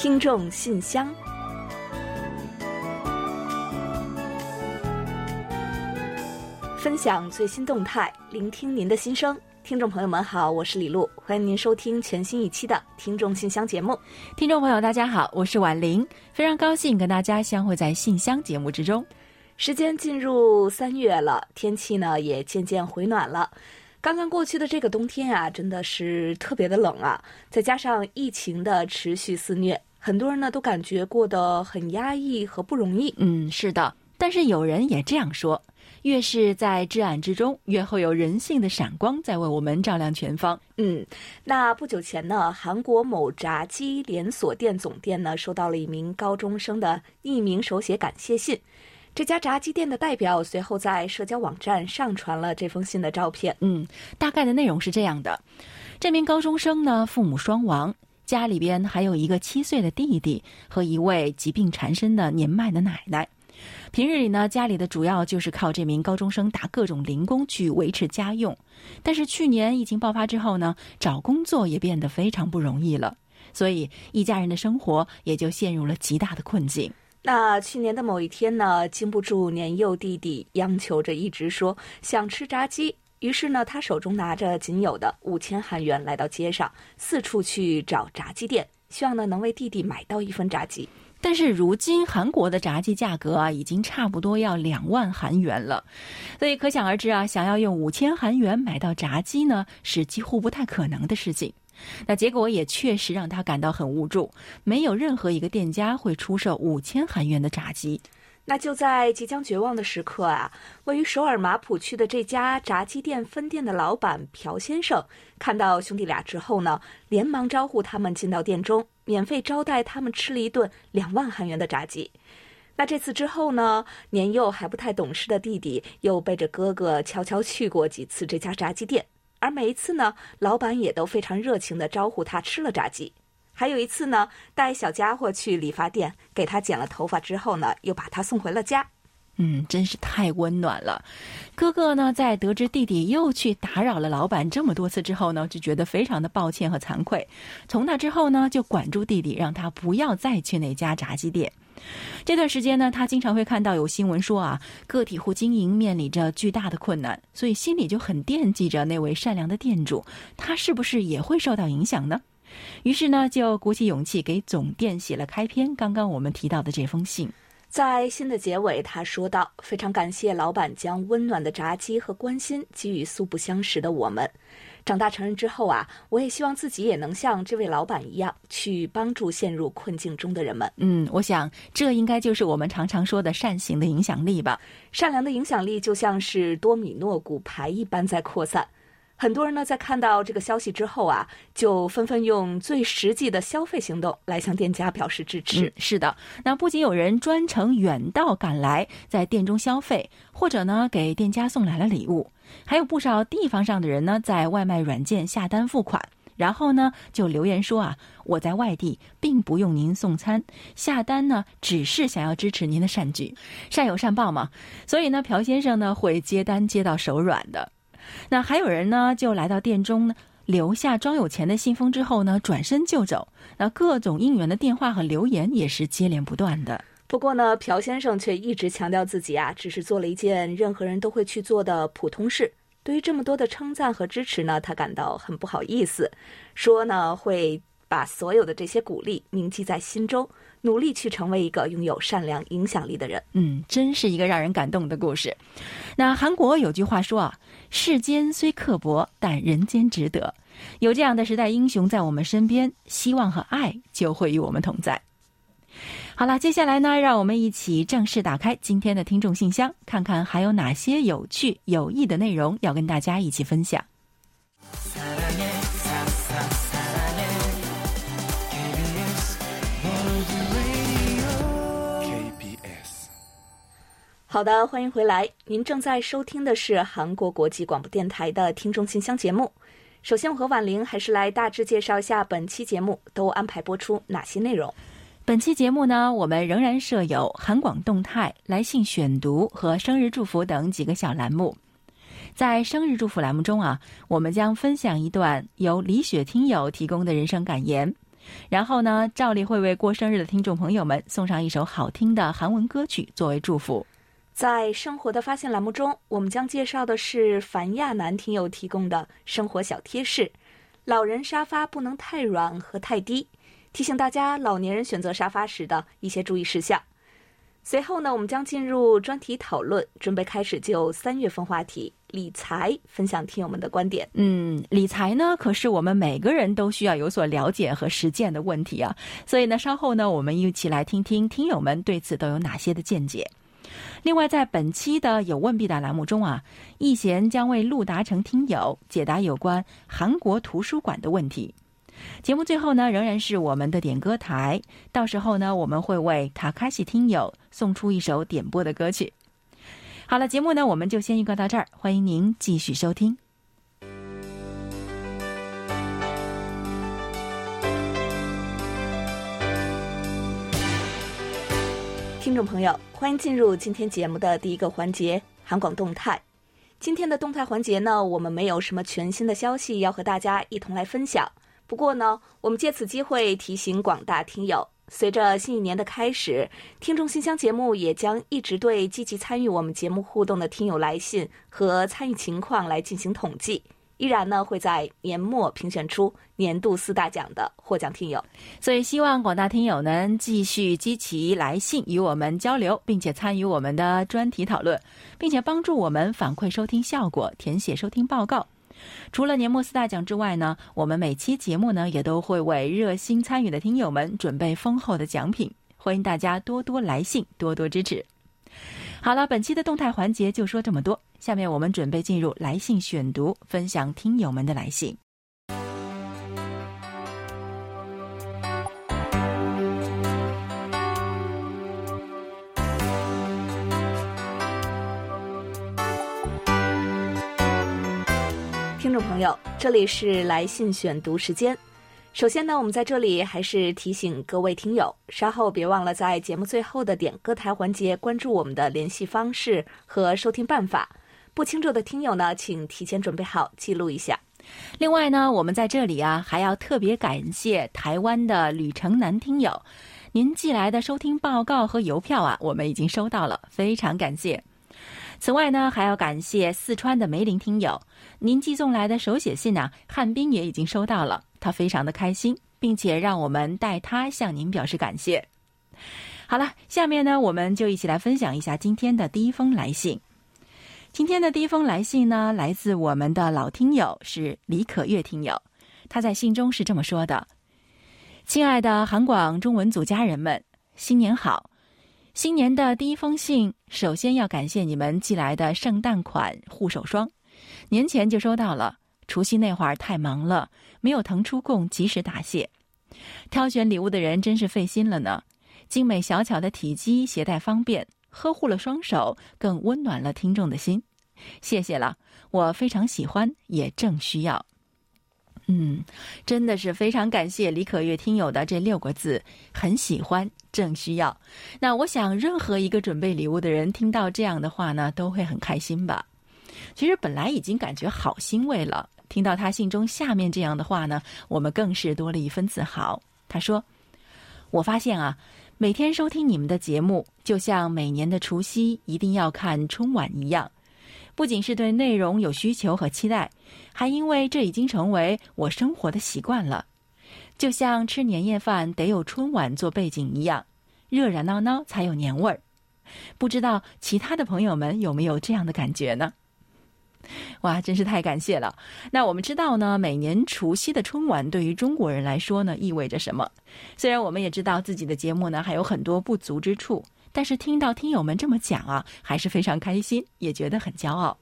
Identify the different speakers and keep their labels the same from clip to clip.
Speaker 1: 听众信箱，分享最新动态，聆听您的心声。听众朋友们好，我是李璐，欢迎您收听全新一期的《听众信箱》节目。
Speaker 2: 听众朋友大家好，我是婉玲，非常高兴跟大家相会在信箱节目之中。
Speaker 1: 时间进入三月了，天气呢也渐渐回暖了。刚刚过去的这个冬天啊，真的是特别的冷啊！再加上疫情的持续肆虐，很多人呢都感觉过得很压抑和不容易。
Speaker 2: 嗯，是的。但是有人也这样说：越是在至暗之中，越会有人性的闪光在为我们照亮前方。
Speaker 1: 嗯，那不久前呢，韩国某炸鸡连锁店总店呢收到了一名高中生的匿名手写感谢信。这家炸鸡店的代表随后在社交网站上传了这封信的照片。
Speaker 2: 嗯，大概的内容是这样的：这名高中生呢，父母双亡，家里边还有一个七岁的弟弟和一位疾病缠身的年迈的奶奶。平日里呢，家里的主要就是靠这名高中生打各种零工去维持家用。但是去年疫情爆发之后呢，找工作也变得非常不容易了，所以一家人的生活也就陷入了极大的困境。
Speaker 1: 那去年的某一天呢，经不住年幼弟弟央求着，一直说想吃炸鸡。于是呢，他手中拿着仅有的五千韩元，来到街上，四处去找炸鸡店，希望呢能为弟弟买到一份炸鸡。
Speaker 2: 但是如今韩国的炸鸡价格啊，已经差不多要两万韩元了，所以可想而知啊，想要用五千韩元买到炸鸡呢，是几乎不太可能的事情。那结果也确实让他感到很无助，没有任何一个店家会出售五千韩元的炸鸡。
Speaker 1: 那就在即将绝望的时刻啊，位于首尔马浦区的这家炸鸡店分店的老板朴先生看到兄弟俩之后呢，连忙招呼他们进到店中，免费招待他们吃了一顿两万韩元的炸鸡。那这次之后呢，年幼还不太懂事的弟弟又背着哥哥悄悄去过几次这家炸鸡店。而每一次呢，老板也都非常热情地招呼他吃了炸鸡。还有一次呢，带小家伙去理发店给他剪了头发之后呢，又把他送回了家。
Speaker 2: 嗯，真是太温暖了。哥哥呢，在得知弟弟又去打扰了老板这么多次之后呢，就觉得非常的抱歉和惭愧。从那之后呢，就管住弟弟，让他不要再去那家炸鸡店。这段时间呢，他经常会看到有新闻说啊，个体户经营面临着巨大的困难，所以心里就很惦记着那位善良的店主，他是不是也会受到影响呢？于是呢，就鼓起勇气给总店写了开篇刚刚我们提到的这封信。
Speaker 1: 在信的结尾，他说道：“非常感谢老板将温暖的炸鸡和关心给予素不相识的我们。”长大成人之后啊，我也希望自己也能像这位老板一样，去帮助陷入困境中的人们。
Speaker 2: 嗯，我想这应该就是我们常常说的善行的影响力吧。
Speaker 1: 善良的影响力就像是多米诺骨牌一般在扩散。很多人呢，在看到这个消息之后啊，就纷纷用最实际的消费行动来向店家表示支持。
Speaker 2: 嗯，是的，那不仅有人专程远道赶来在店中消费，或者呢给店家送来了礼物，还有不少地方上的人呢，在外卖软件下单付款，然后呢就留言说啊，我在外地并不用您送餐，下单呢只是想要支持您的善举，善有善报嘛。所以呢，朴先生呢会接单接到手软的。那还有人呢，就来到店中呢，留下装有钱的信封之后呢，转身就走。那各种应援的电话和留言也是接连不断的。
Speaker 1: 不过呢，朴先生却一直强调自己啊，只是做了一件任何人都会去做的普通事。对于这么多的称赞和支持呢，他感到很不好意思，说呢会把所有的这些鼓励铭记在心中。努力去成为一个拥有善良影响力的人。
Speaker 2: 嗯，真是一个让人感动的故事。那韩国有句话说啊：“世间虽刻薄，但人间值得。”有这样的时代英雄在我们身边，希望和爱就会与我们同在。好了，接下来呢，让我们一起正式打开今天的听众信箱，看看还有哪些有趣有益的内容要跟大家一起分享。
Speaker 1: 好的，欢迎回来。您正在收听的是韩国国际广播电台的听众信箱节目。首先，我和婉玲还是来大致介绍一下本期节目都安排播出哪些内容。
Speaker 2: 本期节目呢，我们仍然设有韩广动态、来信选读和生日祝福等几个小栏目。在生日祝福栏目中啊，我们将分享一段由李雪听友提供的人生感言。然后呢，照例会为过生日的听众朋友们送上一首好听的韩文歌曲作为祝福。
Speaker 1: 在生活的发现栏目中，我们将介绍的是樊亚楠听友提供的生活小贴士：老人沙发不能太软和太低，提醒大家老年人选择沙发时的一些注意事项。随后呢，我们将进入专题讨论，准备开始就三月份话题理财分享听友们的观点。
Speaker 2: 嗯，理财呢，可是我们每个人都需要有所了解和实践的问题啊。所以呢，稍后呢，我们一起来听听听友们对此都有哪些的见解。另外，在本期的有问必答栏目中啊，易贤将为陆达成听友解答有关韩国图书馆的问题。节目最后呢，仍然是我们的点歌台。到时候呢，我们会为塔卡西听友送出一首点播的歌曲。好了，节目呢，我们就先预告到这儿，欢迎您继续收听。
Speaker 1: 听众朋友，欢迎进入今天节目的第一个环节——韩广动态。今天的动态环节呢，我们没有什么全新的消息要和大家一同来分享。不过呢，我们借此机会提醒广大听友，随着新一年的开始，听众信箱节目也将一直对积极参与我们节目互动的听友来信和参与情况来进行统计，依然呢会在年末评选出年度四大奖的获奖听友。
Speaker 2: 所以，希望广大听友能继续积极来信与我们交流，并且参与我们的专题讨论，并且帮助我们反馈收听效果，填写收听报告。除了年末四大奖之外呢，我们每期节目呢也都会为热心参与的听友们准备丰厚的奖品，欢迎大家多多来信，多多支持。好了，本期的动态环节就说这么多，下面我们准备进入来信选读，分享听友们的来信。
Speaker 1: 听众朋友，这里是来信选读时间。首先呢，我们在这里还是提醒各位听友，稍后别忘了在节目最后的点歌台环节关注我们的联系方式和收听办法。不清楚的听友呢，请提前准备好记录一下。
Speaker 2: 另外呢，我们在这里啊，还要特别感谢台湾的吕城南听友，您寄来的收听报告和邮票啊，我们已经收到了，非常感谢。此外呢，还要感谢四川的梅林听友，您寄送来的手写信呢，汉斌也已经收到了，他非常的开心，并且让我们代他向您表示感谢。好了，下面呢，我们就一起来分享一下今天的第一封来信。今天的第一封来信呢，来自我们的老听友是李可月听友，他在信中是这么说的：“亲爱的韩广中文组家人们，新年好。”新年的第一封信，首先要感谢你们寄来的圣诞款护手霜，年前就收到了。除夕那会儿太忙了，没有腾出空及时答谢。挑选礼物的人真是费心了呢。精美小巧的体积，携带方便，呵护了双手，更温暖了听众的心。谢谢了，我非常喜欢，也正需要。嗯，真的是非常感谢李可月听友的这六个字，很喜欢，正需要。那我想，任何一个准备礼物的人听到这样的话呢，都会很开心吧。其实本来已经感觉好欣慰了，听到他信中下面这样的话呢，我们更是多了一分自豪。他说：“我发现啊，每天收听你们的节目，就像每年的除夕一定要看春晚一样。”不仅是对内容有需求和期待，还因为这已经成为我生活的习惯了，就像吃年夜饭得有春晚做背景一样，热热闹闹才有年味儿。不知道其他的朋友们有没有这样的感觉呢？哇，真是太感谢了！那我们知道呢，每年除夕的春晚对于中国人来说呢，意味着什么？虽然我们也知道自己的节目呢还有很多不足之处。但是听到听友们这么讲啊，还是非常开心，也觉得很骄傲。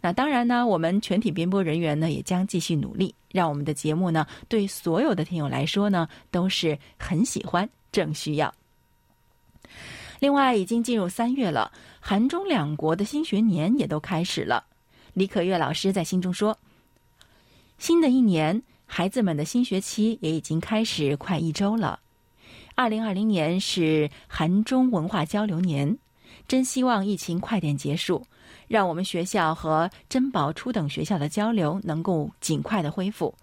Speaker 2: 那当然呢，我们全体编播人员呢也将继续努力，让我们的节目呢对所有的听友来说呢都是很喜欢，正需要。另外，已经进入三月了，韩中两国的新学年也都开始了。李可月老师在信中说：“新的一年，孩子们的新学期也已经开始快一周了。”二零二零年是韩中文化交流年，真希望疫情快点结束，让我们学校和珍宝初等学校的交流能够尽快的恢复。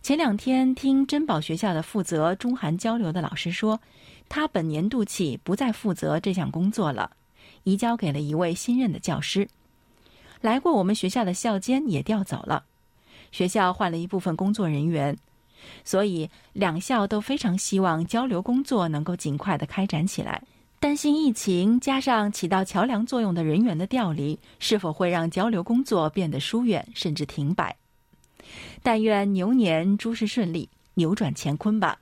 Speaker 2: 前两天听珍宝学校的负责中韩交流的老师说，他本年度起不再负责这项工作了，移交给了一位新任的教师。来过我们学校的校监也调走了，学校换了一部分工作人员，所以两校都非常希望交流工作能够尽快的开展起来。担心疫情加上起到桥梁作用的人员的调离，是否会让交流工作变得疏远甚至停摆？但愿牛年诸事顺利，扭转乾坤吧。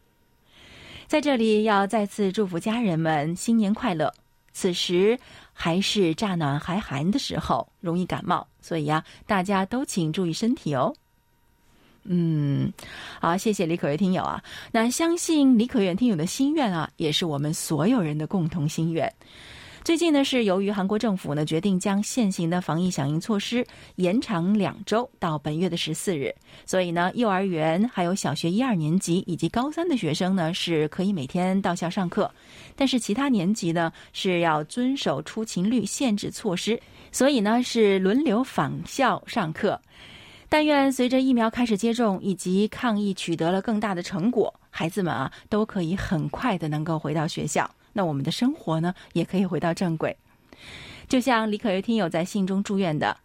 Speaker 2: 在这里要再次祝福家人们新年快乐。此时还是乍暖还寒的时候，容易感冒，所以呀，大家都请注意身体哦。嗯，好，谢谢李可月听友啊。那相信李可月听友的心愿啊，也是我们所有人的共同心愿。最近呢，是由于韩国政府呢决定将现行的防疫响应措施延长两周到本月的十四日，所以呢，幼儿园还有小学一二年级以及高三的学生呢是可以每天到校上课，但是其他年级呢是要遵守出勤率限制措施，所以呢是轮流返校上课。但愿随着疫苗开始接种以及抗疫取得了更大的成果，孩子们啊都可以很快的能够回到学校。那我们的生活呢，也可以回到正轨。就像李可月听友在信中祝愿的：“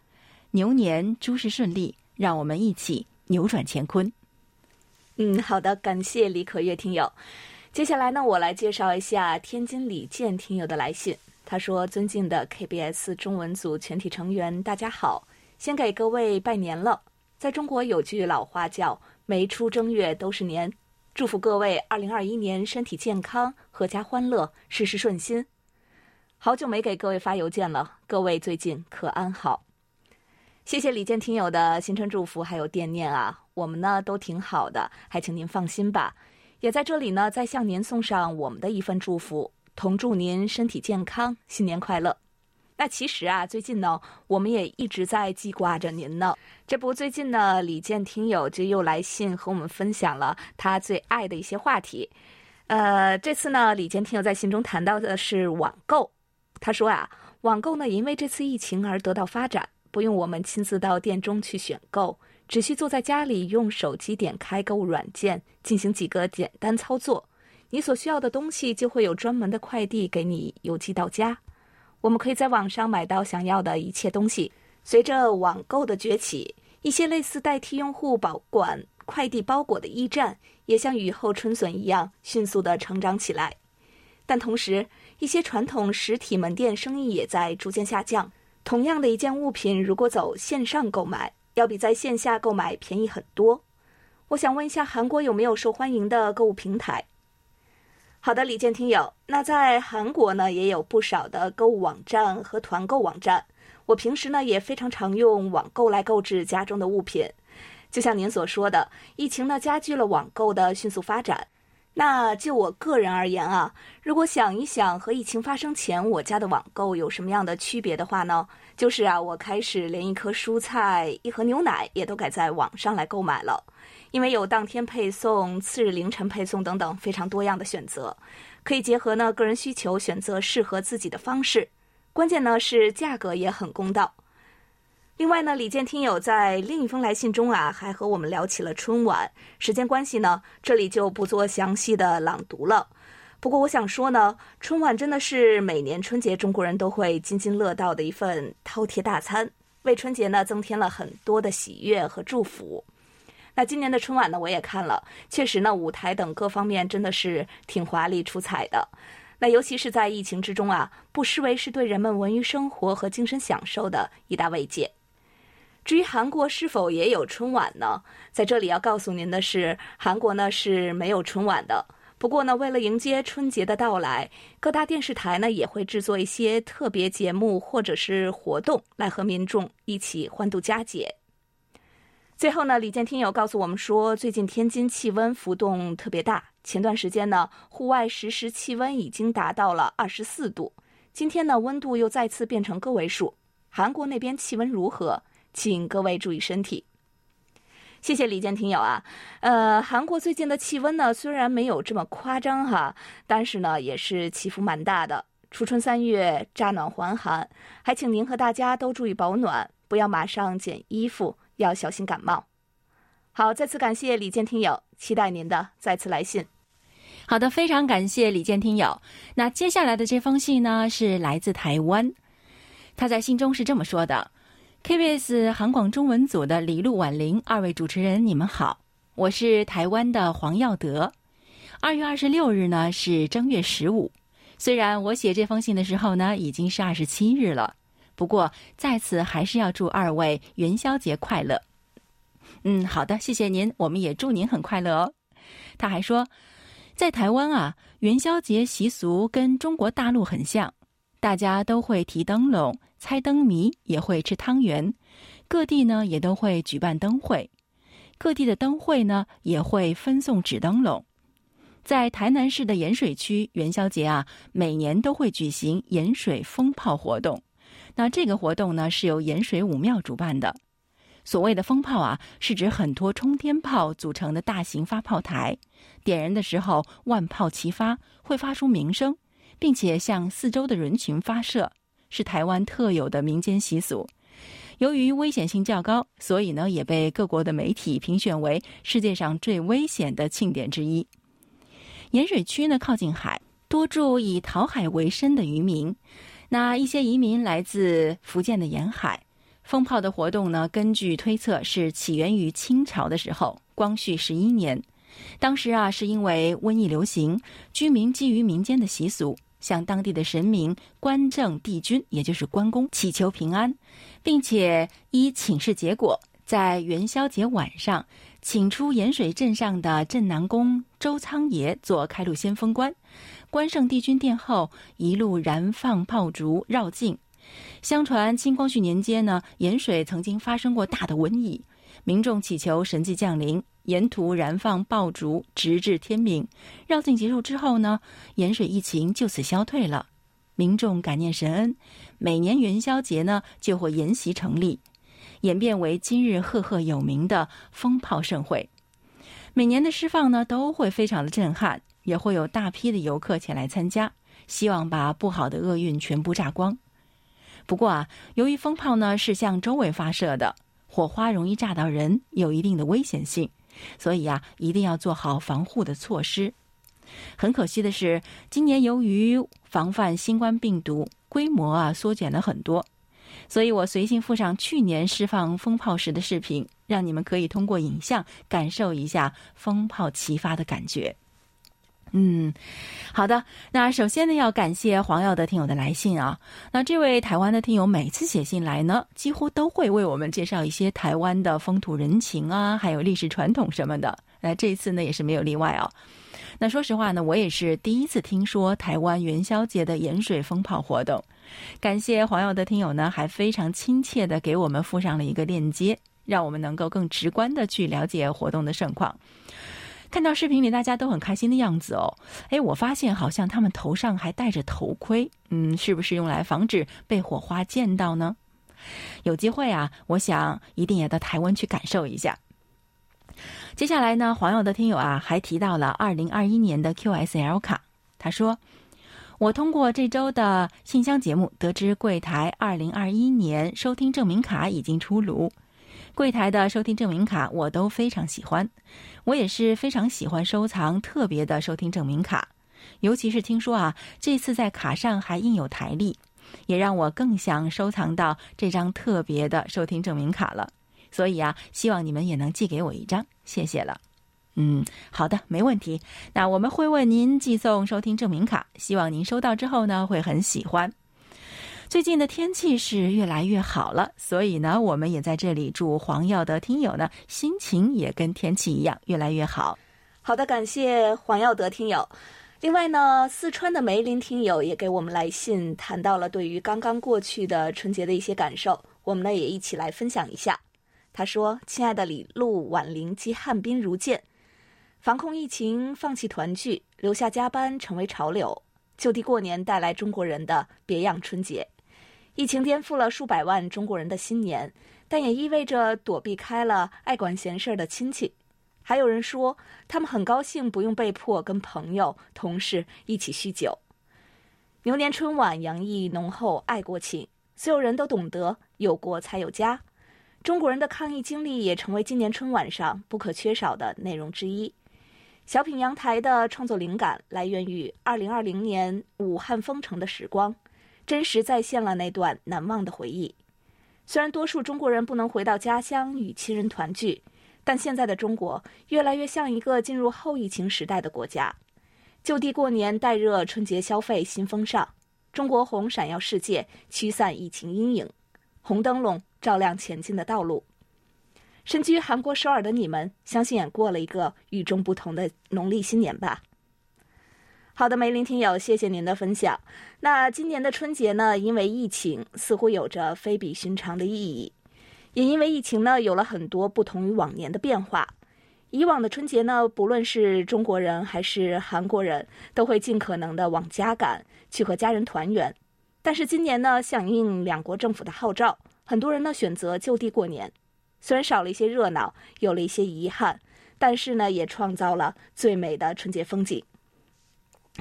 Speaker 2: 牛年诸事顺利，让我们一起扭转乾坤。”
Speaker 1: 嗯，好的，感谢李可月听友。接下来呢，我来介绍一下天津李健听友的来信。他说：“尊敬的 KBS 中文组全体成员，大家好，先给各位拜年了。在中国有句老话叫‘没出正月都是年’。”祝福各位二零二一年身体健康、阖家欢乐、事事顺心。好久没给各位发邮件了，各位最近可安好？谢谢李健听友的新春祝福还有惦念啊，我们呢都挺好的，还请您放心吧。也在这里呢，再向您送上我们的一份祝福，同祝您身体健康，新年快乐。那其实啊，最近呢，我们也一直在记挂着您呢。这不，最近呢，李健听友就又来信和我们分享了他最爱的一些话题。呃，这次呢，李健听友在信中谈到的是网购。他说啊，网购呢，因为这次疫情而得到发展，不用我们亲自到店中去选购，只需坐在家里用手机点开购物软件，进行几个简单操作，你所需要的东西就会有专门的快递给你邮寄到家。我们可以在网上买到想要的一切东西。随着网购的崛起，一些类似代替用户保管快递包裹的驿站，也像雨后春笋一样迅速的成长起来。但同时，一些传统实体门店生意也在逐渐下降。同样的一件物品，如果走线上购买，要比在线下购买便宜很多。我想问一下，韩国有没有受欢迎的购物平台？好的，李健听友，那在韩国呢，也有不少的购物网站和团购网站。我平时呢，也非常常用网购来购置家中的物品。就像您所说的，疫情呢加剧了网购的迅速发展。那就我个人而言啊，如果想一想和疫情发生前我家的网购有什么样的区别的话呢，就是啊，我开始连一颗蔬菜、一盒牛奶也都改在网上来购买了。因为有当天配送、次日凌晨配送等等非常多样的选择，可以结合呢个人需求选择适合自己的方式。关键呢是价格也很公道。另外呢，李健听友在另一封来信中啊，还和我们聊起了春晚。时间关系呢，这里就不做详细的朗读了。不过我想说呢，春晚真的是每年春节中国人都会津津乐道的一份饕餮大餐，为春节呢增添了很多的喜悦和祝福。那今年的春晚呢，我也看了，确实呢，舞台等各方面真的是挺华丽出彩的。那尤其是在疫情之中啊，不失为是对人们文娱生活和精神享受的一大慰藉。至于韩国是否也有春晚呢？在这里要告诉您的是，韩国呢是没有春晚的。不过呢，为了迎接春节的到来，各大电视台呢也会制作一些特别节目或者是活动，来和民众一起欢度佳节。最后呢，李健听友告诉我们说，最近天津气温浮动特别大。前段时间呢，户外实时气温已经达到了二十四度，今天呢，温度又再次变成个位数。韩国那边气温如何？请各位注意身体。谢谢李健听友啊。呃，韩国最近的气温呢，虽然没有这么夸张哈，但是呢，也是起伏蛮大的。初春三月，乍暖还寒，还请您和大家都注意保暖，不要马上减衣服。要小心感冒。好，再次感谢李健听友，期待您的再次来信。
Speaker 2: 好的，非常感谢李健听友。那接下来的这封信呢，是来自台湾。他在信中是这么说的：“KBS 韩广中文组的李璐、婉玲二位主持人，你们好，我是台湾的黄耀德。二月二十六日呢是正月十五，虽然我写这封信的时候呢已经是二十七日了，不过在此还是要祝二位元宵节快乐。”嗯，好的，谢谢您，我们也祝您很快乐哦。他还说，在台湾啊，元宵节习俗跟中国大陆很像，大家都会提灯笼、猜灯谜，也会吃汤圆。各地呢也都会举办灯会，各地的灯会呢也会分送纸灯笼。在台南市的盐水区，元宵节啊，每年都会举行盐水风炮活动。那这个活动呢，是由盐水武庙主办的。所谓的风炮啊，是指很多冲天炮组成的大型发炮台，点燃的时候万炮齐发，会发出鸣声，并且向四周的人群发射，是台湾特有的民间习俗。由于危险性较高，所以呢也被各国的媒体评选为世界上最危险的庆典之一。盐水区呢靠近海，多住以讨海为生的渔民，那一些移民来自福建的沿海。风炮的活动呢，根据推测是起源于清朝的时候，光绪十一年。当时啊，是因为瘟疫流行，居民基于民间的习俗，向当地的神明关正帝君，也就是关公祈求平安，并且依请示结果，在元宵节晚上，请出盐水镇上的镇南宫周仓爷做开路先锋官，关圣帝君殿后一路燃放炮竹绕境。相传清光绪年间呢，盐水曾经发生过大的瘟疫，民众祈求神迹降临，沿途燃放爆竹，直至天明。绕境结束之后呢，盐水疫情就此消退了。民众感念神恩，每年元宵节呢就会沿袭成立，演变为今日赫赫有名的风炮盛会。每年的释放呢都会非常的震撼，也会有大批的游客前来参加，希望把不好的厄运全部炸光。不过啊，由于风炮呢是向周围发射的，火花容易炸到人，有一定的危险性，所以啊，一定要做好防护的措施。很可惜的是，今年由于防范新冠病毒，规模啊缩减了很多，所以我随信附上去年释放风炮时的视频，让你们可以通过影像感受一下风炮齐发的感觉。嗯，好的。那首先呢，要感谢黄耀德听友的来信啊。那这位台湾的听友每次写信来呢，几乎都会为我们介绍一些台湾的风土人情啊，还有历史传统什么的。那这一次呢，也是没有例外哦。那说实话呢，我也是第一次听说台湾元宵节的盐水风炮活动。感谢黄耀德听友呢，还非常亲切的给我们附上了一个链接，让我们能够更直观的去了解活动的盛况。看到视频里大家都很开心的样子哦，哎，我发现好像他们头上还戴着头盔，嗯，是不是用来防止被火花溅到呢？有机会啊，我想一定也到台湾去感受一下。接下来呢，黄友的听友啊还提到了二零二一年的 QSL 卡，他说：“我通过这周的信箱节目得知，柜台二零二一年收听证明卡已经出炉。”柜台的收听证明卡我都非常喜欢，我也是非常喜欢收藏特别的收听证明卡，尤其是听说啊，这次在卡上还印有台历，也让我更想收藏到这张特别的收听证明卡了。所以啊，希望你们也能寄给我一张，谢谢了。嗯，好的，没问题。那我们会为您寄送收听证明卡，希望您收到之后呢，会很喜欢。最近的天气是越来越好了，所以呢，我们也在这里祝黄耀德听友呢心情也跟天气一样越来越好。
Speaker 1: 好的，感谢黄耀德听友。另外呢，四川的梅林听友也给我们来信，谈到了对于刚刚过去的春节的一些感受，我们呢也一起来分享一下。他说：“亲爱的李璐、婉玲及汉滨如见，防控疫情，放弃团聚，留下加班成为潮流，就地过年带来中国人的别样春节。”疫情颠覆了数百万中国人的新年，但也意味着躲避开了爱管闲事儿的亲戚。还有人说，他们很高兴不用被迫跟朋友、同事一起酗酒。牛年春晚洋溢浓厚爱国情，所有人都懂得有国才有家。中国人的抗疫经历也成为今年春晚上不可缺少的内容之一。小品阳台的创作灵感来源于2020年武汉封城的时光，真实再现了那段难忘的回忆。虽然多数中国人不能回到家乡与亲人团聚，但现在的中国越来越像一个进入后疫情时代的国家。就地过年，带热春节消费新风尚，中国红闪耀世界，驱散疫情阴影，红灯笼。照亮前进的道路。身居韩国首尔的你们，相信也过了一个与众不同的农历新年吧？好的，梅林听友，谢谢您的分享。那今年的春节呢？因为疫情，似乎有着非比寻常的意义。也因为疫情呢，有了很多不同于往年的变化。以往的春节呢，不论是中国人还是韩国人，都会尽可能的往家赶，去和家人团圆。但是今年呢，响应两国政府的号召。很多人呢选择就地过年，虽然少了一些热闹，有了一些遗憾，但是呢也创造了最美的春节风景。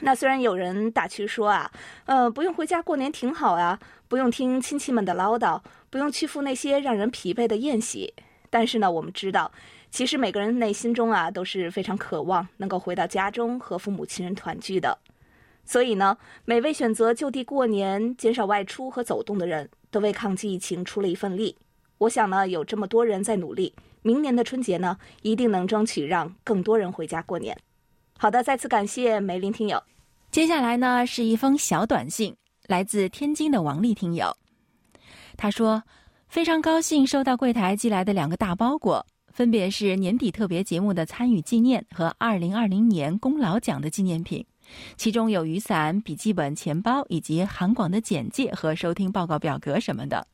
Speaker 1: 那虽然有人打趣说啊，呃，不用回家过年挺好啊，不用听亲戚们的唠叨，不用去赴那些让人疲惫的宴席，但是呢，我们知道，其实每个人内心中啊都是非常渴望能够回到家中和父母亲人团聚的。所以呢，每位选择就地过年、减少外出和走动的人。都为抗击疫情出了一份力，我想呢，有这么多人在努力，明年的春节呢，一定能争取让更多人回家过年。好的，再次感谢梅林听友。
Speaker 2: 接下来呢，是一封小短信，来自天津的王丽听友。他说：“非常高兴收到柜台寄来的两个大包裹，分别是年底特别节目的参与纪念和二零二零年功劳奖的纪念品。”其中有雨伞、笔记本、钱包，以及韩广的简介和收听报告表格什么的。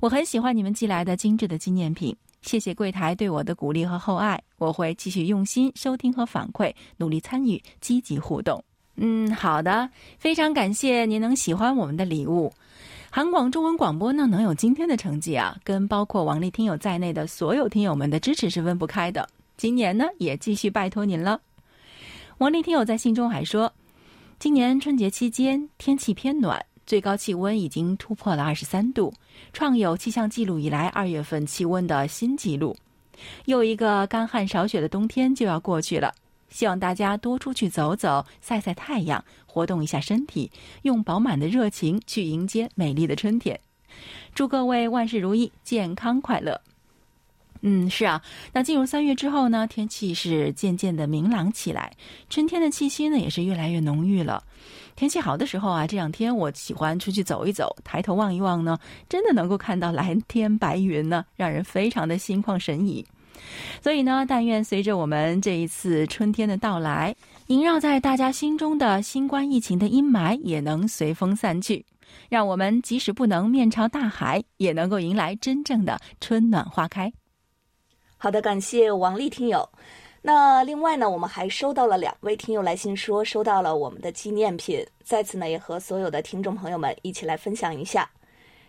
Speaker 2: 我很喜欢你们寄来的精致的纪念品，谢谢柜台对我的鼓励和厚爱。我会继续用心收听和反馈，努力参与，积极互动。嗯，好的，非常感谢您能喜欢我们的礼物。韩广中文广播呢，能有今天的成绩啊，跟包括王丽听友在内的所有听友们的支持是分不开的。今年呢，也继续拜托您了。王丽听友在信中还说，今年春节期间天气偏暖，最高气温已经突破了二十三度，创有气象记录以来二月份气温的新纪录。又一个干旱少雪的冬天就要过去了，希望大家多出去走走，晒晒太阳，活动一下身体，用饱满的热情去迎接美丽的春天。祝各位万事如意，健康快乐。嗯，是啊，那进入三月之后呢，天气是渐渐的明朗起来，春天的气息呢也是越来越浓郁了。天气好的时候啊，这两天我喜欢出去走一走，抬头望一望呢，真的能够看到蓝天白云呢，让人非常的心旷神怡。所以呢，但愿随着我们这一次春天的到来，萦绕在大家心中的新冠疫情的阴霾也能随风散去，让我们即使不能面朝大海，也能够迎来真正的春暖花开。
Speaker 1: 好的，感谢王丽听友。那另外呢，我们还收到了两位听友来信，说收到了我们的纪念品，在此呢也和所有的听众朋友们一起来分享一下。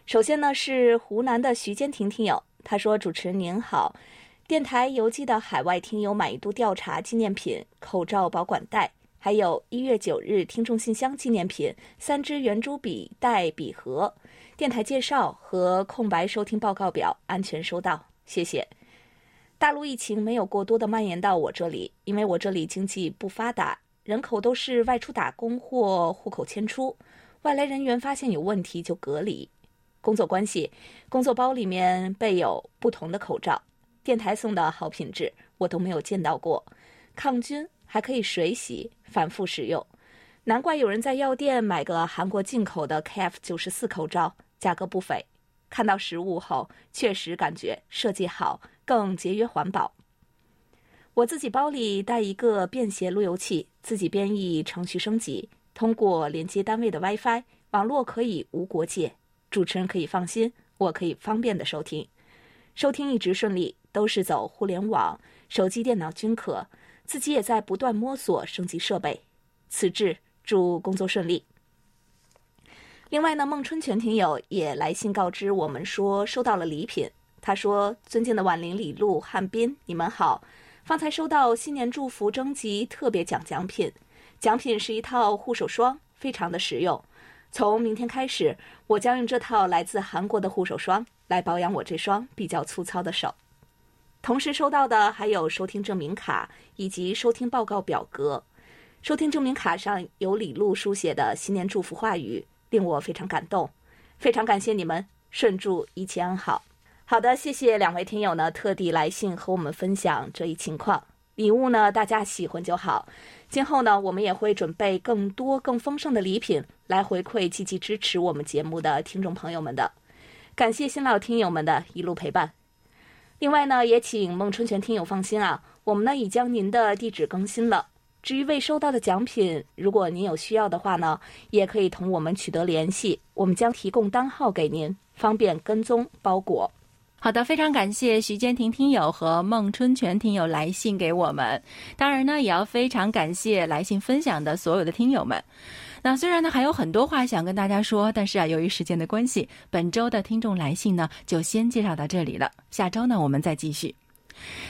Speaker 1: 首先呢是湖南的徐坚婷听友，他说：“主持人您好，电台邮寄的海外听友满意度调查纪念品口罩保管袋，还有一月九日听众信箱纪念品三支圆珠笔袋笔盒，电台介绍和空白收听报告表安全收到，谢谢。”大陆疫情没有过多的蔓延到我这里，因为我这里经济不发达，人口都是外出打工或户口迁出，外来人员发现有问题就隔离。工作关系，工作包里面备有不同的口罩，电台送的好品质，我都没有见到过，抗菌还可以水洗，反复使用。难怪有人在药店买个韩国进口的 KF 九十四口罩，价格不菲。看到实物后，确实感觉设计好。更节约环保。我自己包里带一个便携路由器，自己编译程序升级，通过连接单位的 WiFi 网络可以无国界。主持人可以放心，我可以方便的收听，收听一直顺利，都是走互联网，手机、电脑均可。自己也在不断摸索升级设备。此致，祝工作顺利。另外呢，孟春全听友也来信告知我们说，收到了礼品。他说：“尊敬的婉玲、李璐、汉斌，你们好！方才收到新年祝福征集特别奖奖品，奖品是一套护手霜，非常的实用。从明天开始，我将用这套来自韩国的护手霜来保养我这双比较粗糙的手。同时收到的还有收听证明卡以及收听报告表格。收听证明卡上有李璐书写的新年祝福话语，令我非常感动。非常感谢你们，顺祝一切安好。好的，谢谢两位听友呢，特地来信和我们分享这一情况。礼物呢，大家喜欢就好。今后呢，我们也会准备更多更丰盛的礼品来回馈积极支持我们节目的听众朋友们的。感谢新老听友们的一路陪伴。另外呢，也请孟春全听友放心啊，我们呢已将您的地址更新了。至于未收到的奖品，如果您有需要的话呢，也可以同我们取得联系，我们将提供单号给您，方便跟踪包裹。
Speaker 2: 好的，非常感谢徐坚婷听友和孟春全听友来信给我们。当然呢，也要非常感谢来信分享的所有的听友们。那虽然呢还有很多话想跟大家说，但是啊，由于时间的关系，本周的听众来信呢就先介绍到这里了。下周呢我们再继续。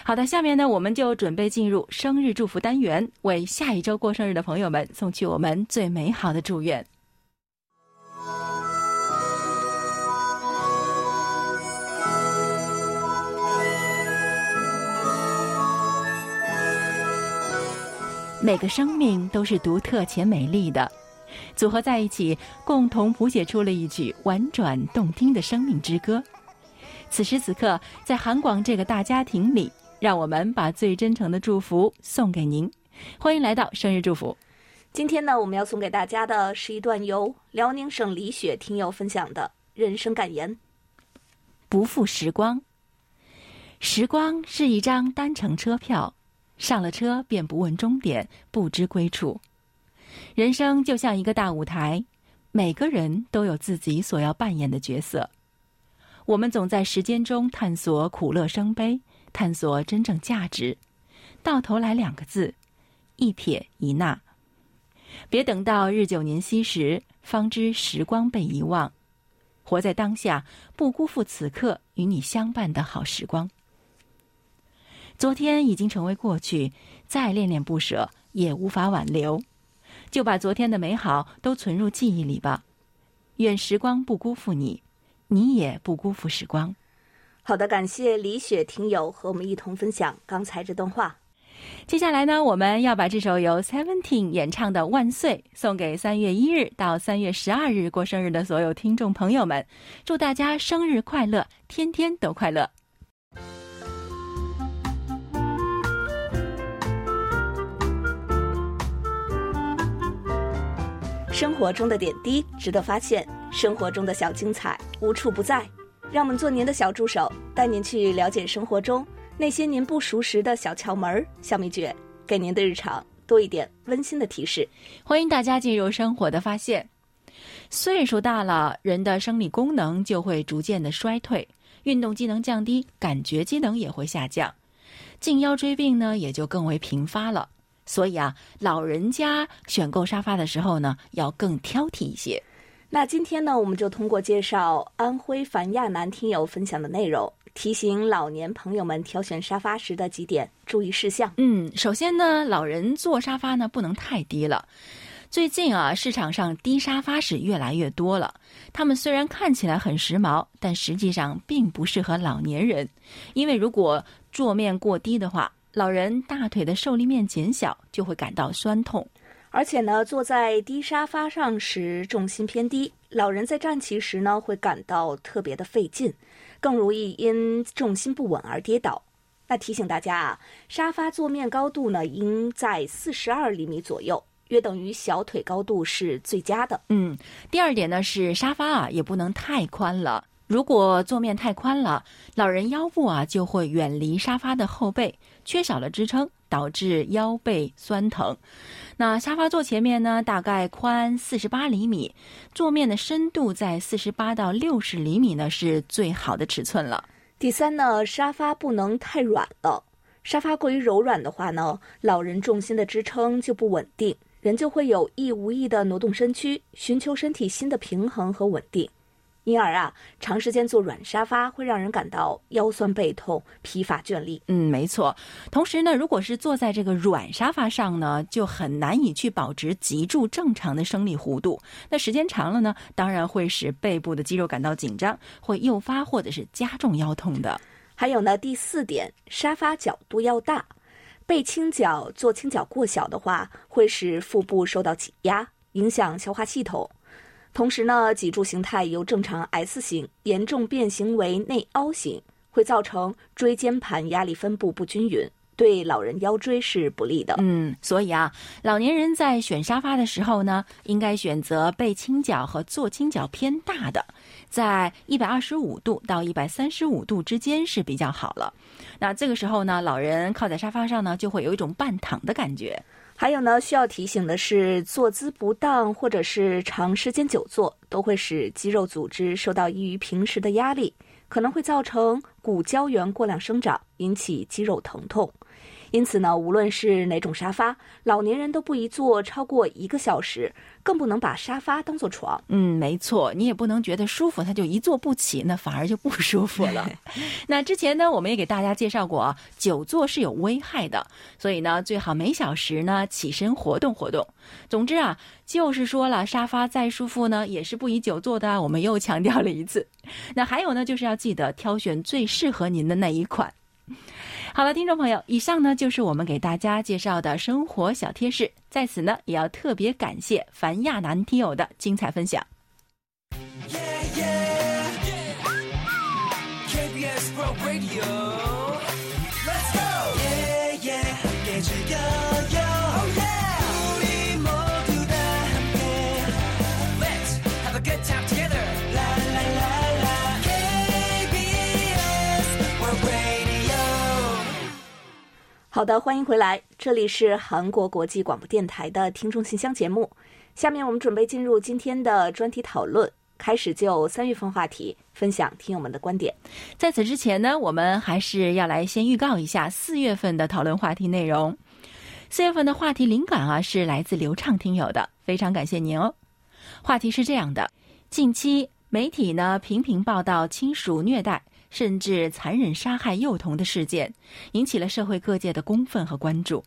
Speaker 2: 好的，下面呢我们就准备进入生日祝福单元，为下一周过生日的朋友们送去我们最美好的祝愿。每个生命都是独特且美丽的，组合在一起，共同谱写出了一曲婉转动听的生命之歌。此时此刻，在韩广这个大家庭里，让我们把最真诚的祝福送给您。欢迎来到生日祝福。
Speaker 1: 今天呢，我们要送给大家的是一段由辽宁省李雪听友分享的人生感言：
Speaker 2: 不负时光。时光是一张单程车票。上了车便不问终点，不知归处。人生就像一个大舞台，每个人都有自己所要扮演的角色。我们总在时间中探索苦乐生悲，探索真正价值。到头来两个字：一撇一捺。别等到日久年稀时，方知时光被遗忘。活在当下，不辜负此刻与你相伴的好时光。昨天已经成为过去，再恋恋不舍也无法挽留，就把昨天的美好都存入记忆里吧。愿时光不辜负你，你也不辜负时光。
Speaker 1: 好的，感谢李雪听友和我们一同分享刚才这段话。
Speaker 2: 接下来呢，我们要把这首由 Seventeen 演唱的《万岁》送给三月一日到三月十二日过生日的所有听众朋友们，祝大家生日快乐，天天都快乐。
Speaker 1: 生活中的点滴值得发现，生活中的小精彩无处不在。让我们做您的小助手，带您去了解生活中那些您不熟识的小窍门、小秘诀，给您的日常多一点温馨的提示。
Speaker 2: 欢迎大家进入生活的发现。岁数大了，人的生理功能就会逐渐的衰退，运动机能降低，感觉机能也会下降，颈腰椎病呢也就更为频发了。所以啊，老人家选购沙发的时候呢，要更挑剔一些。
Speaker 1: 那今天呢，我们就通过介绍安徽樊亚南听友分享的内容，提醒老年朋友们挑选沙发时的几点注意事项。
Speaker 2: 嗯，首先呢，老人坐沙发呢不能太低了。最近啊，市场上低沙发是越来越多了。它们虽然看起来很时髦，但实际上并不适合老年人，因为如果坐面过低的话。老人大腿的受力面减小，就会感到酸痛，
Speaker 1: 而且呢，坐在低沙发上时重心偏低，老人在站起时呢会感到特别的费劲，更容易因重心不稳而跌倒。那提醒大家啊，沙发坐面高度呢应在四十二厘米左右，约等于小腿高度是最佳的。
Speaker 2: 嗯，第二点呢是沙发啊也不能太宽了。如果坐面太宽了，老人腰部啊就会远离沙发的后背，缺少了支撑，导致腰背酸疼。那沙发座前面呢，大概宽四十八厘米，座面的深度在四十八到六十厘米呢，是最好的尺寸了。
Speaker 1: 第三呢，沙发不能太软了，沙发过于柔软的话呢，老人重心的支撑就不稳定，人就会有意无意的挪动身躯，寻求身体新的平衡和稳定。因而啊，长时间坐软沙发会让人感到腰酸背痛、疲乏倦力。
Speaker 2: 嗯，没错。同时呢，如果是坐在这个软沙发上呢，就很难以去保持脊柱正常的生理弧度。那时间长了呢，当然会使背部的肌肉感到紧张，会诱发或者是加重腰痛的。
Speaker 1: 还有呢，第四点，沙发角度要大，背倾角、坐倾角过小的话，会使腹部受到挤压，影响消化系统。同时呢，脊柱形态由正常 S 型严重变形为内凹型，会造成椎间盘压力分布不均匀，对老人腰椎是不利的。
Speaker 2: 嗯，所以啊，老年人在选沙发的时候呢，应该选择背倾角和坐倾角偏大的，在一百二十五度到一百三十五度之间是比较好了。那这个时候呢，老人靠在沙发上呢，就会有一种半躺的感觉。
Speaker 1: 还有呢，需要提醒的是，坐姿不当或者是长时间久坐，都会使肌肉组织受到异于平时的压力，可能会造成骨胶原过量生长，引起肌肉疼痛。因此呢，无论是哪种沙发，老年人都不宜坐超过一个小时，更不能把沙发当做床。
Speaker 2: 嗯，没错，你也不能觉得舒服，他就一坐不起，那反而就不舒服了。那之前呢，我们也给大家介绍过啊，久坐是有危害的，所以呢，最好每小时呢起身活动活动。总之啊，就是说了，沙发再舒服呢，也是不宜久坐的。我们又强调了一次。那还有呢，就是要记得挑选最适合您的那一款。好了，听众朋友，以上呢就是我们给大家介绍的生活小贴士。在此呢，也要特别感谢樊亚楠听友的精彩分享。
Speaker 1: 好的，欢迎回来，这里是韩国国际广播电台的听众信箱节目。下面我们准备进入今天的专题讨论，开始就三月份话题分享听友们的观点。
Speaker 2: 在此之前呢，我们还是要来先预告一下四月份的讨论话题内容。四月份的话题灵感啊，是来自流畅听友的，非常感谢您哦。话题是这样的：近期媒体呢频频报道亲属虐待。甚至残忍杀害幼童的事件，引起了社会各界的公愤和关注。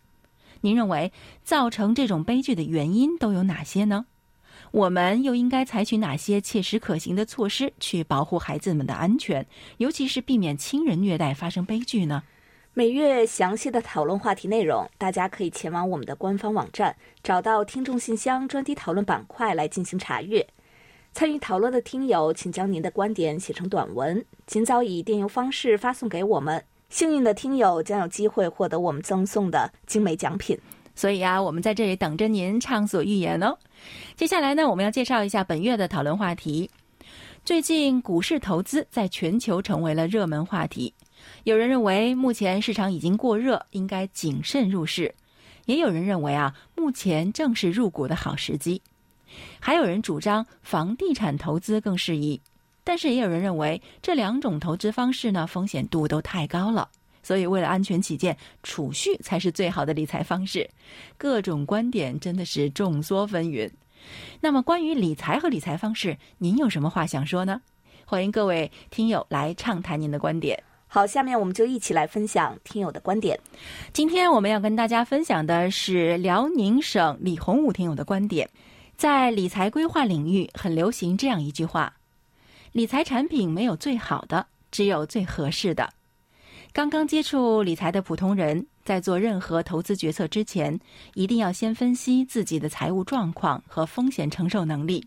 Speaker 2: 您认为造成这种悲剧的原因都有哪些呢？我们又应该采取哪些切实可行的措施去保护孩子们的安全，尤其是避免亲人虐待发生悲剧呢？
Speaker 1: 每月详细的讨论话题内容，大家可以前往我们的官方网站，找到听众信箱专题讨论板块来进行查阅。参与讨论的听友，请将您的观点写成短文，尽早以电邮方式发送给我们。幸运的听友将有机会获得我们赠送的精美奖品。
Speaker 2: 所以啊，我们在这里等着您畅所欲言哦。接下来呢，我们要介绍一下本月的讨论话题。最近股市投资在全球成为了热门话题。有人认为目前市场已经过热，应该谨慎入市；也有人认为啊，目前正是入股的好时机。还有人主张房地产投资更适宜，但是也有人认为这两种投资方式呢风险度都太高了，所以为了安全起见，储蓄才是最好的理财方式。各种观点真的是众说纷纭。那么关于理财和理财方式，您有什么话想说呢？欢迎各位听友来畅谈您的观点。
Speaker 1: 好，下面我们就一起来分享听友的观点。
Speaker 2: 今天我们要跟大家分享的是辽宁省李洪武听友的观点。在理财规划领域，很流行这样一句话：“理财产品没有最好的，只有最合适的。”刚刚接触理财的普通人，在做任何投资决策之前，一定要先分析自己的财务状况和风险承受能力，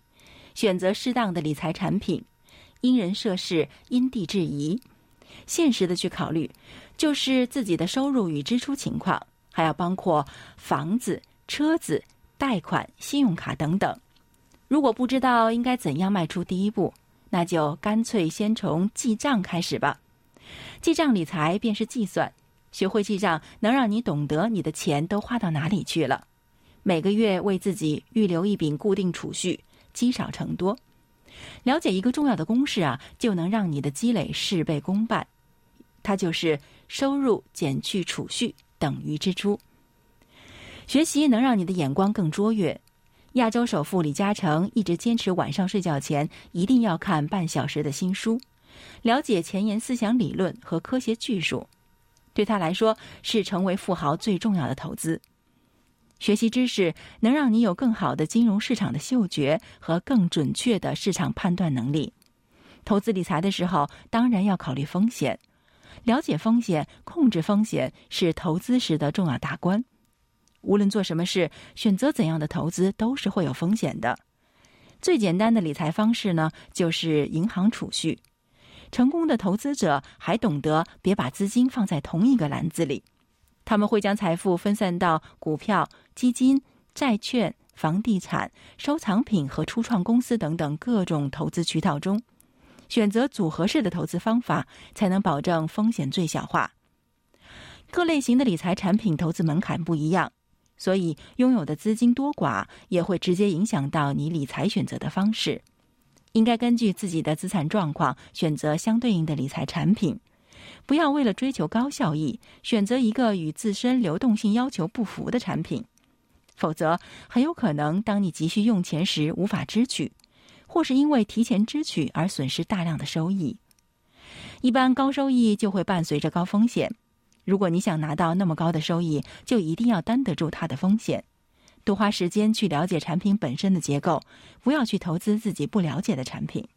Speaker 2: 选择适当的理财产品，因人设事，因地制宜，现实的去考虑，就是自己的收入与支出情况，还要包括房子、车子。贷款、信用卡等等，如果不知道应该怎样迈出第一步，那就干脆先从记账开始吧。记账理财便是计算，学会记账能让你懂得你的钱都花到哪里去了。每个月为自己预留一笔固定储蓄，积少成多。了解一个重要的公式啊，就能让你的积累事倍功半。它就是收入减去储蓄等于支出。学习能让你的眼光更卓越，亚洲首富李嘉诚一直坚持晚上睡觉前一定要看半小时的新书，了解前沿思想理论和科学技术，对他来说是成为富豪最重要的投资。学习知识能让你有更好的金融市场的嗅觉和更准确的市场判断能力。投资理财的时候，当然要考虑风险，了解风险、控制风险是投资时的重要大关。无论做什么事，选择怎样的投资都是会有风险的。最简单的理财方式呢，就是银行储蓄。成功的投资者还懂得别把资金放在同一个篮子里，他们会将财富分散到股票、基金、债券、房地产、收藏品和初创公司等等各种投资渠道中。选择组合式的投资方法，才能保证风险最小化。各类型的理财产品投资门槛不一样。所以，拥有的资金多寡也会直接影响到你理财选择的方式。应该根据自己的资产状况选择相对应的理财产品，不要为了追求高效益选择一个与自身流动性要求不符的产品，否则很有可能当你急需用钱时无法支取，或是因为提前支取而损失大量的收益。一般高收益就会伴随着高风险。如果你想拿到那么高的收益，就一定要担得住它的风险。多花时间去了解产品本身的结构，不要去投资自己不了解的产品。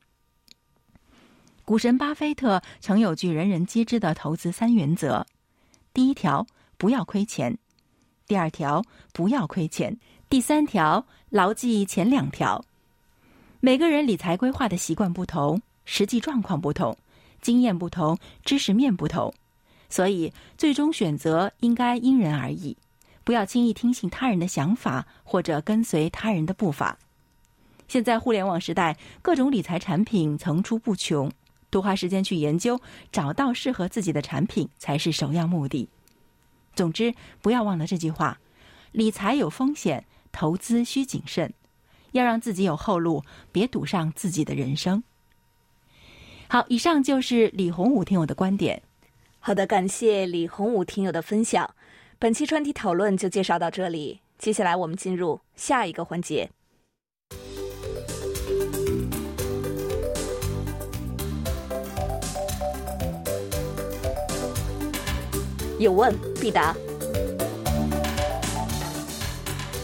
Speaker 2: 股神巴菲特曾有句人人皆知的投资三原则：第一条，不要亏钱；第二条，不要亏钱；第三条，牢记前两条。每个人理财规划的习惯不同，实际状况不同，经验不同，知识面不同。所以，最终选择应该因人而异，不要轻易听信他人的想法或者跟随他人的步伐。现在互联网时代，各种理财产品层出不穷，多花时间去研究，找到适合自己的产品才是首要目的。总之，不要忘了这句话：理财有风险，投资需谨慎，要让自己有后路，别赌上自己的人生。好，以上就是李洪武听友的观点。
Speaker 1: 好的，感谢李洪武听友的分享。本期专题讨论就介绍到这里，接下来我们进入下一个环节。有问必答。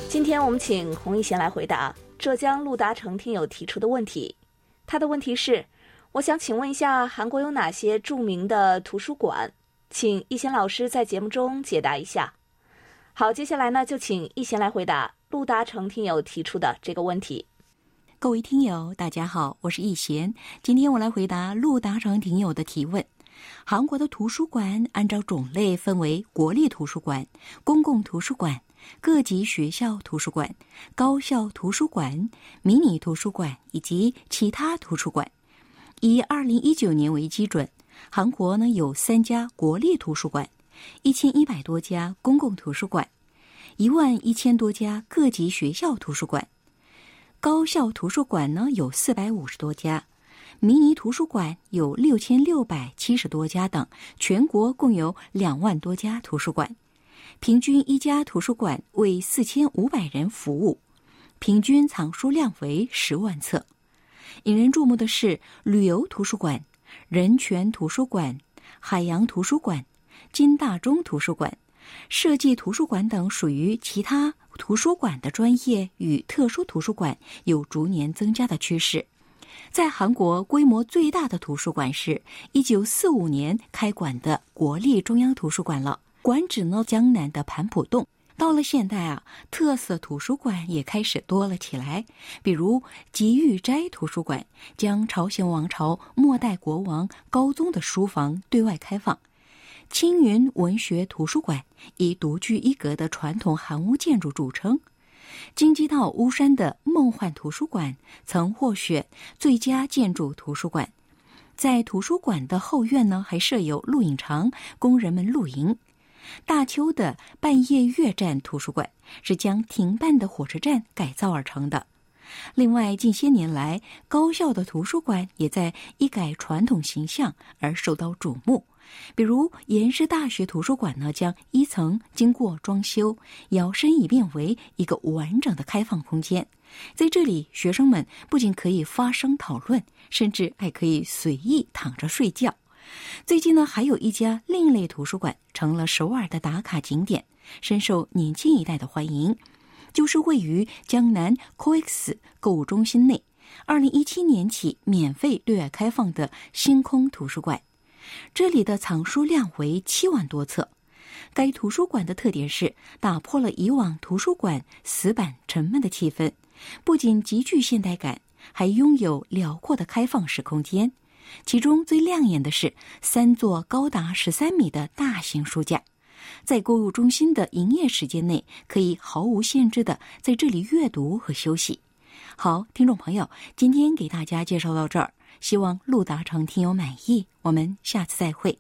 Speaker 1: 今天我们请洪一贤来回答浙江陆达成听友提出的问题。他的问题是。我想请问一下，韩国有哪些著名的图书馆？请易贤老师在节目中解答一下。好，接下来呢，就请易贤来回答陆达成听友提出的这个问题。
Speaker 3: 各位听友，大家好，我是易贤。今天我来回答陆达成听友的提问。韩国的图书馆按照种类分为国立图书馆、公共图书馆、各级学校图书馆、高校图书馆、迷你图书馆以及其他图书馆。以二零一九年为基准，韩国呢有三家国立图书馆，一千一百多家公共图书馆，一万一千多家各级学校图书馆，高校图书馆呢有四百五十多家，迷你图书馆有六千六百七十多家等，全国共有两万多家图书馆，平均一家图书馆为四千五百人服务，平均藏书量为十万册。引人注目的是旅游图书馆、人权图书馆、海洋图书馆、金大中图书馆、设计图书馆等属于其他图书馆的专业与特殊图书馆有逐年增加的趋势。在韩国，规模最大的图书馆是一九四五年开馆的国立中央图书馆了，馆址呢江南的盘浦洞。到了现代啊，特色图书馆也开始多了起来。比如吉玉斋图书馆将朝鲜王朝末代国王高宗的书房对外开放；青云文学图书馆以独具一格的传统韩屋建筑著称；京畿道巫山的梦幻图书馆曾获选最佳建筑图书馆。在图书馆的后院呢，还设有录影场，供人们露营。大邱的半夜月站图书馆是将停办的火车站改造而成的。另外，近些年来，高校的图书馆也在一改传统形象而受到瞩目。比如，延世大学图书馆呢，将一层经过装修，摇身一变为一个完整的开放空间，在这里，学生们不仅可以发声讨论，甚至还可以随意躺着睡觉。最近呢，还有一家另类图书馆成了首尔的打卡景点，深受年轻一代的欢迎。就是位于江南 COEX 购物中心内，二零一七年起免费对外开放的星空图书馆。这里的藏书量为七万多册。该图书馆的特点是打破了以往图书馆死板沉闷的气氛，不仅极具现代感，还拥有辽阔的开放式空间。其中最亮眼的是三座高达十三米的大型书架。在购物中心的营业时间内，可以毫无限制的在这里阅读和休息。好，听众朋友，今天给大家介绍到这儿，希望陆达成听友满意。我们下次再会。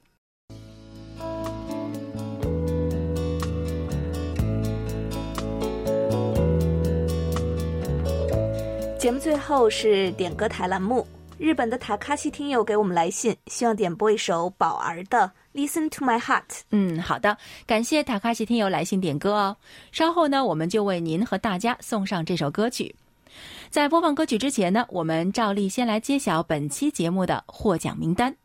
Speaker 1: 节目最后是点歌台栏目。日本的塔卡西听友给我们来信，希望点播一首宝儿的《Listen to My Heart》。
Speaker 2: 嗯，好的，感谢塔卡西听友来信点歌哦。稍后呢，我们就为您和大家送上这首歌曲。在播放歌曲之前呢，我们照例先来揭晓本期节目的获奖名单。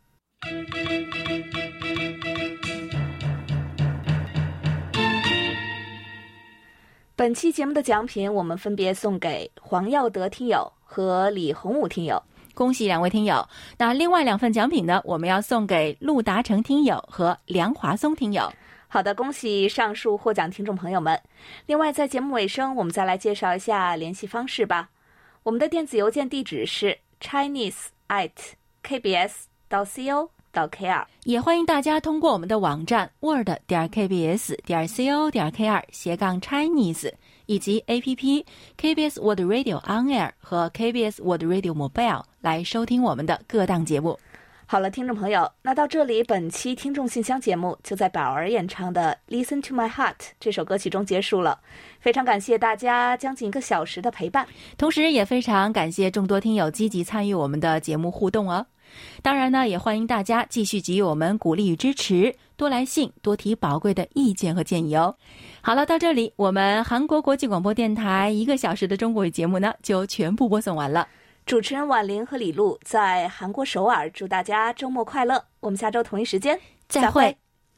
Speaker 1: 本期节目的奖品，我们分别送给黄耀德听友和李洪武听友。
Speaker 2: 恭喜两位听友！那另外两份奖品呢？我们要送给陆达成听友和梁华松听友。
Speaker 1: 好的，恭喜上述获奖听众朋友们。另外，在节目尾声，我们再来介绍一下联系方式吧。我们的电子邮件地址是 chinese at kbs 到 co 到 kr，
Speaker 2: 也欢迎大家通过我们的网站 word 点 kbs 点 co 点 kr 斜杠 chinese。以及 A P P KBS World Radio On Air 和 KBS World Radio Mobile 来收听我们的各档节目。
Speaker 1: 好了，听众朋友，那到这里，本期听众信箱节目就在宝儿演唱的《Listen to My Heart》这首歌曲中结束了。非常感谢大家将近一个小时的陪伴，
Speaker 2: 同时也非常感谢众多听友积极参与我们的节目互动哦。当然呢，也欢迎大家继续给予我们鼓励与支持，多来信，多提宝贵的意见和建议哦。好了，到这里，我们韩国国际广播电台一个小时的中国语节目呢，就全部播送完了。
Speaker 1: 主持人婉玲和李璐在韩国首尔，祝大家周末快乐。我们下周同一时间
Speaker 2: 再会。